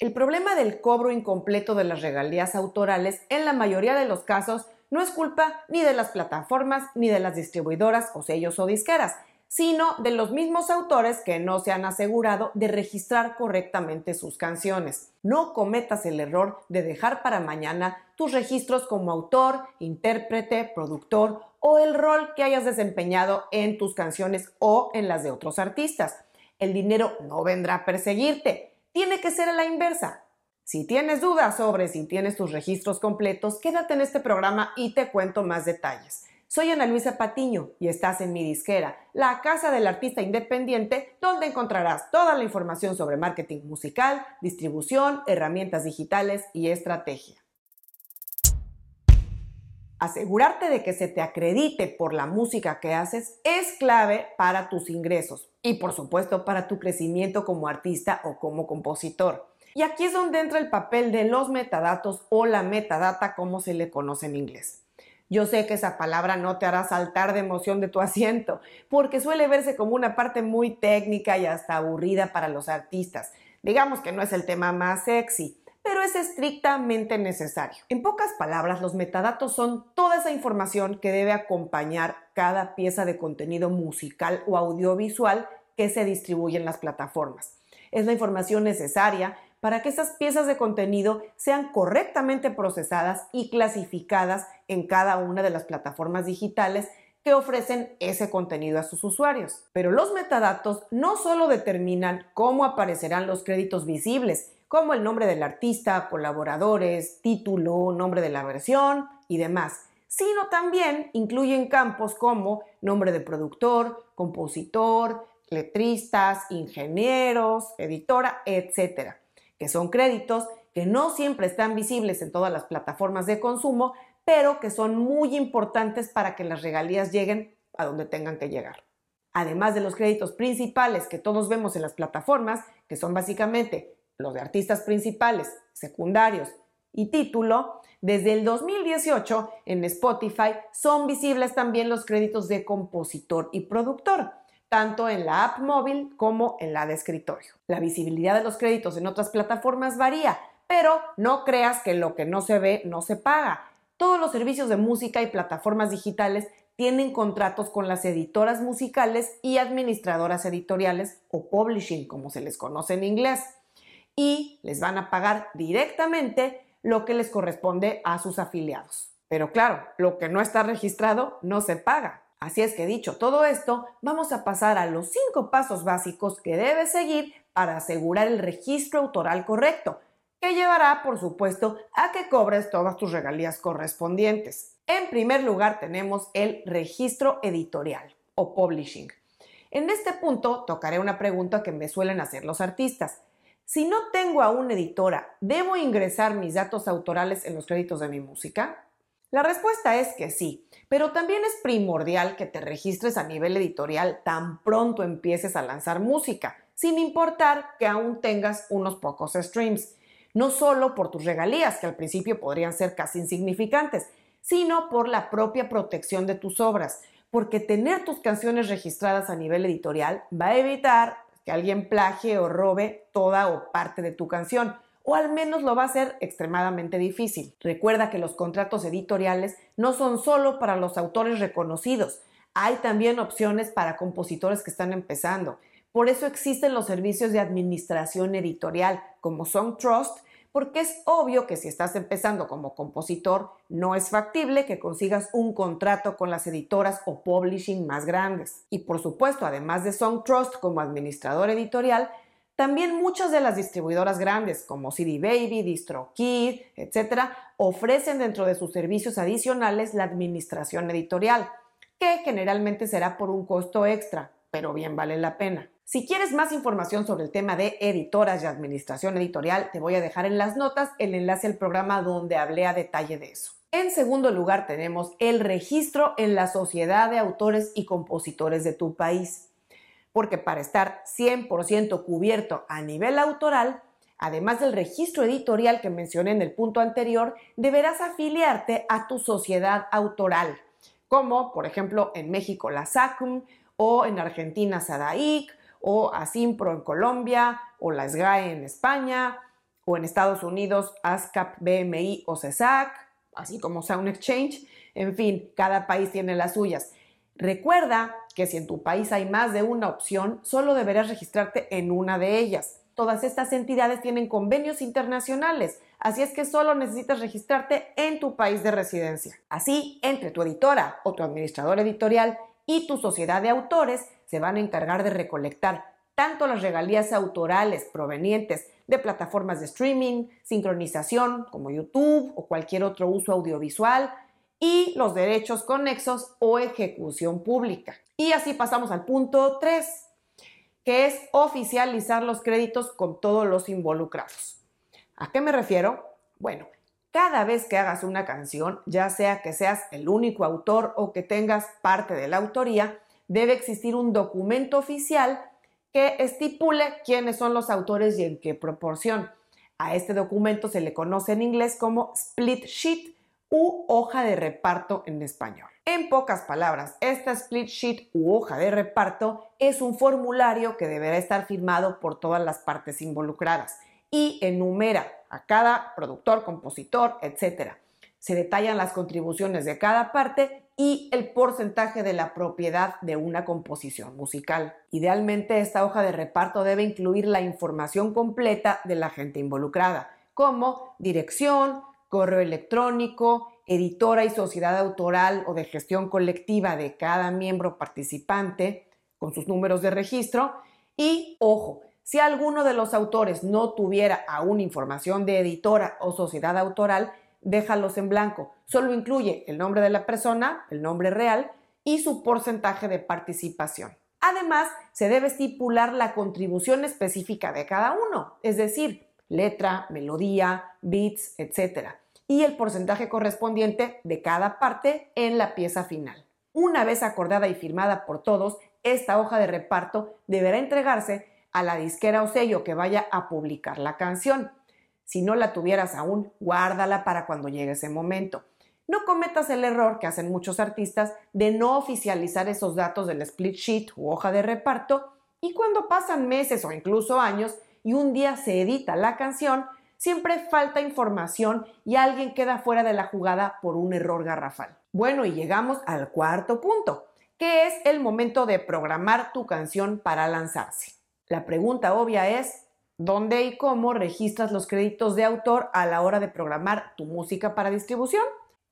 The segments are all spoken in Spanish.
El problema del cobro incompleto de las regalías autorales en la mayoría de los casos no es culpa ni de las plataformas ni de las distribuidoras o sellos o disqueras, sino de los mismos autores que no se han asegurado de registrar correctamente sus canciones. No cometas el error de dejar para mañana tus registros como autor, intérprete, productor o el rol que hayas desempeñado en tus canciones o en las de otros artistas. El dinero no vendrá a perseguirte, tiene que ser a la inversa. Si tienes dudas sobre si tienes tus registros completos, quédate en este programa y te cuento más detalles. Soy Ana Luisa Patiño y estás en mi disquera, la casa del artista independiente, donde encontrarás toda la información sobre marketing musical, distribución, herramientas digitales y estrategia. Asegurarte de que se te acredite por la música que haces es clave para tus ingresos y por supuesto para tu crecimiento como artista o como compositor. Y aquí es donde entra el papel de los metadatos o la metadata como se le conoce en inglés. Yo sé que esa palabra no te hará saltar de emoción de tu asiento, porque suele verse como una parte muy técnica y hasta aburrida para los artistas. Digamos que no es el tema más sexy, pero es estrictamente necesario. En pocas palabras, los metadatos son toda esa información que debe acompañar cada pieza de contenido musical o audiovisual que se distribuye en las plataformas. Es la información necesaria para que esas piezas de contenido sean correctamente procesadas y clasificadas en cada una de las plataformas digitales que ofrecen ese contenido a sus usuarios. Pero los metadatos no solo determinan cómo aparecerán los créditos visibles, como el nombre del artista, colaboradores, título, nombre de la versión y demás, sino también incluyen campos como nombre de productor, compositor, letristas, ingenieros, editora, etc., que son créditos que no siempre están visibles en todas las plataformas de consumo, pero que son muy importantes para que las regalías lleguen a donde tengan que llegar. Además de los créditos principales que todos vemos en las plataformas, que son básicamente los de artistas principales, secundarios y título, desde el 2018 en Spotify son visibles también los créditos de compositor y productor, tanto en la app móvil como en la de escritorio. La visibilidad de los créditos en otras plataformas varía, pero no creas que lo que no se ve no se paga. Todos los servicios de música y plataformas digitales tienen contratos con las editoras musicales y administradoras editoriales o publishing, como se les conoce en inglés y les van a pagar directamente lo que les corresponde a sus afiliados. Pero claro, lo que no está registrado no se paga. Así es que dicho todo esto, vamos a pasar a los cinco pasos básicos que debes seguir para asegurar el registro autoral correcto, que llevará, por supuesto, a que cobres todas tus regalías correspondientes. En primer lugar tenemos el registro editorial o publishing. En este punto tocaré una pregunta que me suelen hacer los artistas. Si no tengo a una editora, ¿debo ingresar mis datos autorales en los créditos de mi música? La respuesta es que sí, pero también es primordial que te registres a nivel editorial tan pronto empieces a lanzar música, sin importar que aún tengas unos pocos streams. No solo por tus regalías, que al principio podrían ser casi insignificantes, sino por la propia protección de tus obras, porque tener tus canciones registradas a nivel editorial va a evitar alguien plagie o robe toda o parte de tu canción, o al menos lo va a hacer extremadamente difícil. Recuerda que los contratos editoriales no son solo para los autores reconocidos, hay también opciones para compositores que están empezando. Por eso existen los servicios de administración editorial como Song Trust, porque es obvio que si estás empezando como compositor, no es factible que consigas un contrato con las editoras o publishing más grandes. Y por supuesto, además de Song Trust como administrador editorial, también muchas de las distribuidoras grandes como CD Baby, DistroKid, etc., ofrecen dentro de sus servicios adicionales la administración editorial, que generalmente será por un costo extra, pero bien vale la pena. Si quieres más información sobre el tema de editoras y administración editorial, te voy a dejar en las notas el enlace al programa donde hablé a detalle de eso. En segundo lugar tenemos el registro en la Sociedad de Autores y Compositores de tu país. Porque para estar 100% cubierto a nivel autoral, además del registro editorial que mencioné en el punto anterior, deberás afiliarte a tu sociedad autoral, como por ejemplo en México la SACUM o en Argentina SADAIC o Asimpro en Colombia, o la SGAE en España, o en Estados Unidos ASCAP, BMI o CESAC, así como Sound Exchange. En fin, cada país tiene las suyas. Recuerda que si en tu país hay más de una opción, solo deberás registrarte en una de ellas. Todas estas entidades tienen convenios internacionales, así es que solo necesitas registrarte en tu país de residencia. Así, entre tu editora o tu administrador editorial y tu sociedad de autores se van a encargar de recolectar tanto las regalías autorales provenientes de plataformas de streaming, sincronización como YouTube o cualquier otro uso audiovisual, y los derechos conexos o ejecución pública. Y así pasamos al punto 3, que es oficializar los créditos con todos los involucrados. ¿A qué me refiero? Bueno, cada vez que hagas una canción, ya sea que seas el único autor o que tengas parte de la autoría, debe existir un documento oficial que estipule quiénes son los autores y en qué proporción. A este documento se le conoce en inglés como split sheet u hoja de reparto en español. En pocas palabras, esta split sheet u hoja de reparto es un formulario que deberá estar firmado por todas las partes involucradas y enumera a cada productor, compositor, etc. Se detallan las contribuciones de cada parte y el porcentaje de la propiedad de una composición musical. Idealmente, esta hoja de reparto debe incluir la información completa de la gente involucrada, como dirección, correo electrónico, editora y sociedad autoral o de gestión colectiva de cada miembro participante con sus números de registro y, ojo, si alguno de los autores no tuviera aún información de editora o sociedad autoral, déjalos en blanco. Solo incluye el nombre de la persona, el nombre real y su porcentaje de participación. Además, se debe estipular la contribución específica de cada uno, es decir, letra, melodía, beats, etc. Y el porcentaje correspondiente de cada parte en la pieza final. Una vez acordada y firmada por todos, esta hoja de reparto deberá entregarse a la disquera o sello que vaya a publicar la canción. Si no la tuvieras aún, guárdala para cuando llegue ese momento. No cometas el error que hacen muchos artistas de no oficializar esos datos del split sheet u hoja de reparto y cuando pasan meses o incluso años, y un día se edita la canción, siempre falta información y alguien queda fuera de la jugada por un error garrafal. Bueno, y llegamos al cuarto punto, que es el momento de programar tu canción para lanzarse. La pregunta obvia es, ¿dónde y cómo registras los créditos de autor a la hora de programar tu música para distribución?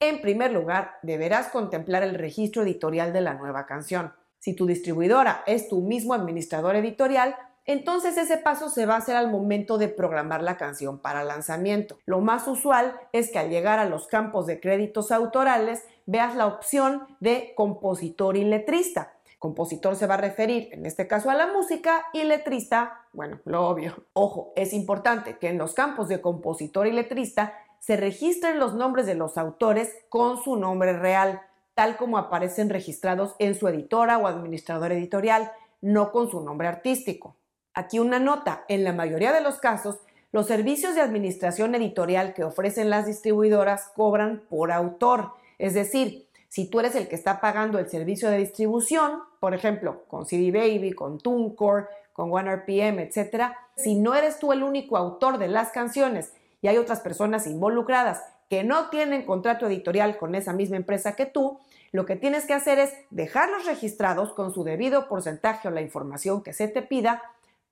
En primer lugar, deberás contemplar el registro editorial de la nueva canción. Si tu distribuidora es tu mismo administrador editorial, entonces ese paso se va a hacer al momento de programar la canción para lanzamiento. Lo más usual es que al llegar a los campos de créditos autorales veas la opción de compositor y letrista. Compositor se va a referir en este caso a la música y letrista, bueno, lo obvio. Ojo, es importante que en los campos de compositor y letrista se registren los nombres de los autores con su nombre real, tal como aparecen registrados en su editora o administrador editorial, no con su nombre artístico. Aquí una nota, en la mayoría de los casos, los servicios de administración editorial que ofrecen las distribuidoras cobran por autor, es decir, si tú eres el que está pagando el servicio de distribución, por ejemplo, con CD Baby, con TuneCore, con OneRPM, etc., si no eres tú el único autor de las canciones y hay otras personas involucradas que no tienen contrato editorial con esa misma empresa que tú, lo que tienes que hacer es dejarlos registrados con su debido porcentaje o la información que se te pida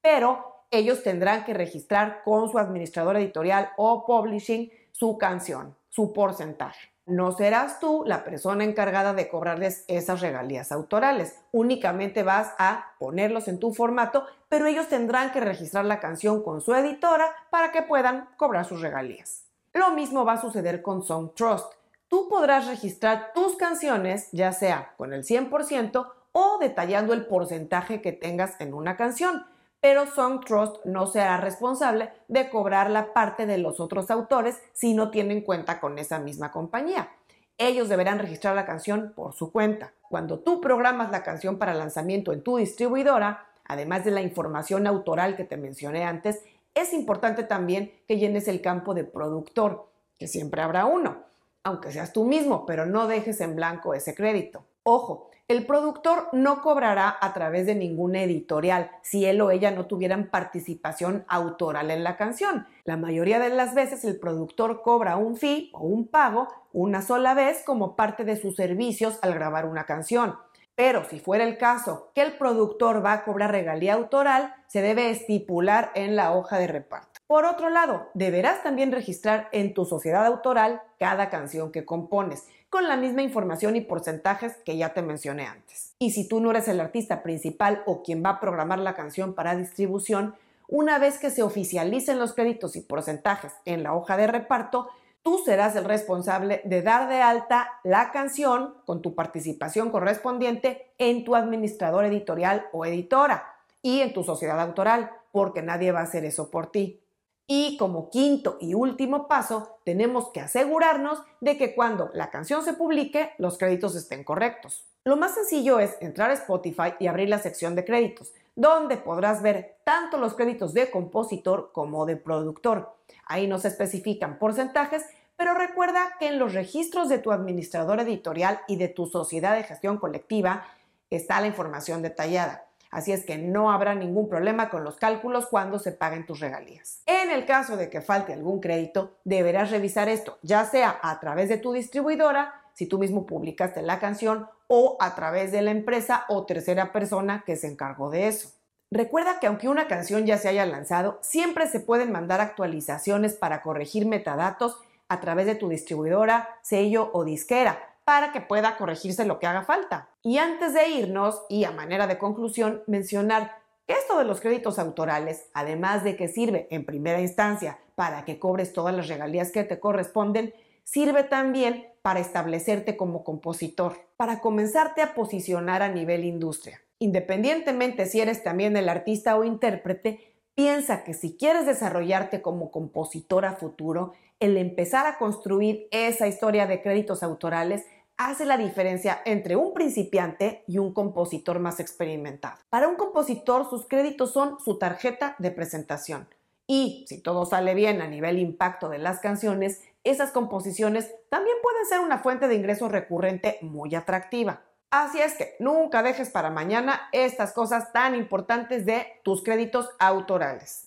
pero ellos tendrán que registrar con su administrador editorial o publishing su canción, su porcentaje. No serás tú la persona encargada de cobrarles esas regalías autorales. Únicamente vas a ponerlos en tu formato, pero ellos tendrán que registrar la canción con su editora para que puedan cobrar sus regalías. Lo mismo va a suceder con Song Trust. Tú podrás registrar tus canciones, ya sea con el 100% o detallando el porcentaje que tengas en una canción pero Song Trust no será responsable de cobrar la parte de los otros autores si no tienen cuenta con esa misma compañía. Ellos deberán registrar la canción por su cuenta. Cuando tú programas la canción para lanzamiento en tu distribuidora, además de la información autoral que te mencioné antes, es importante también que llenes el campo de productor, que siempre habrá uno, aunque seas tú mismo, pero no dejes en blanco ese crédito. Ojo, El productor no cobrará a través de ninguna editorial si él o ella no tuvieran participación autoral en la canción. La mayoría de las veces el productor cobra un fee o un pago una sola vez como parte de sus servicios al grabar una canción. Pero si fuera el caso que el productor va a cobrar regalía autoral, se debe estipular en la hoja de reparto. Por otro lado, deberás también registrar en tu sociedad autoral cada canción que compones, con la misma información y porcentajes que ya te mencioné antes. Y si tú no eres el artista principal o quien va a programar la canción para distribución, una vez que se oficialicen los créditos y porcentajes en la hoja de reparto, tú serás el responsable de dar de alta la canción con tu participación correspondiente en tu administrador editorial o editora y en tu sociedad autoral, porque nadie va a hacer eso por ti. Y como quinto y último paso, tenemos que asegurarnos de que cuando la canción se publique, los créditos estén correctos. Lo más sencillo es entrar a Spotify y abrir la sección de créditos, donde podrás ver tanto los créditos de compositor como de productor. Ahí no se especifican porcentajes, pero recuerda que en los registros de tu administrador editorial y de tu sociedad de gestión colectiva está la información detallada. Así es que no habrá ningún problema con los cálculos cuando se paguen tus regalías. En el caso de que falte algún crédito, deberás revisar esto, ya sea a través de tu distribuidora, si tú mismo publicaste la canción, o a través de la empresa o tercera persona que se encargó de eso. Recuerda que aunque una canción ya se haya lanzado, siempre se pueden mandar actualizaciones para corregir metadatos a través de tu distribuidora, sello o disquera para que pueda corregirse lo que haga falta. Y antes de irnos, y a manera de conclusión, mencionar que esto de los créditos autorales, además de que sirve en primera instancia para que cobres todas las regalías que te corresponden, sirve también para establecerte como compositor, para comenzarte a posicionar a nivel industria. Independientemente si eres también el artista o intérprete, piensa que si quieres desarrollarte como compositor a futuro, el empezar a construir esa historia de créditos autorales hace la diferencia entre un principiante y un compositor más experimentado. Para un compositor sus créditos son su tarjeta de presentación. Y si todo sale bien a nivel impacto de las canciones, esas composiciones también pueden ser una fuente de ingreso recurrente muy atractiva. Así es que nunca dejes para mañana estas cosas tan importantes de tus créditos autorales.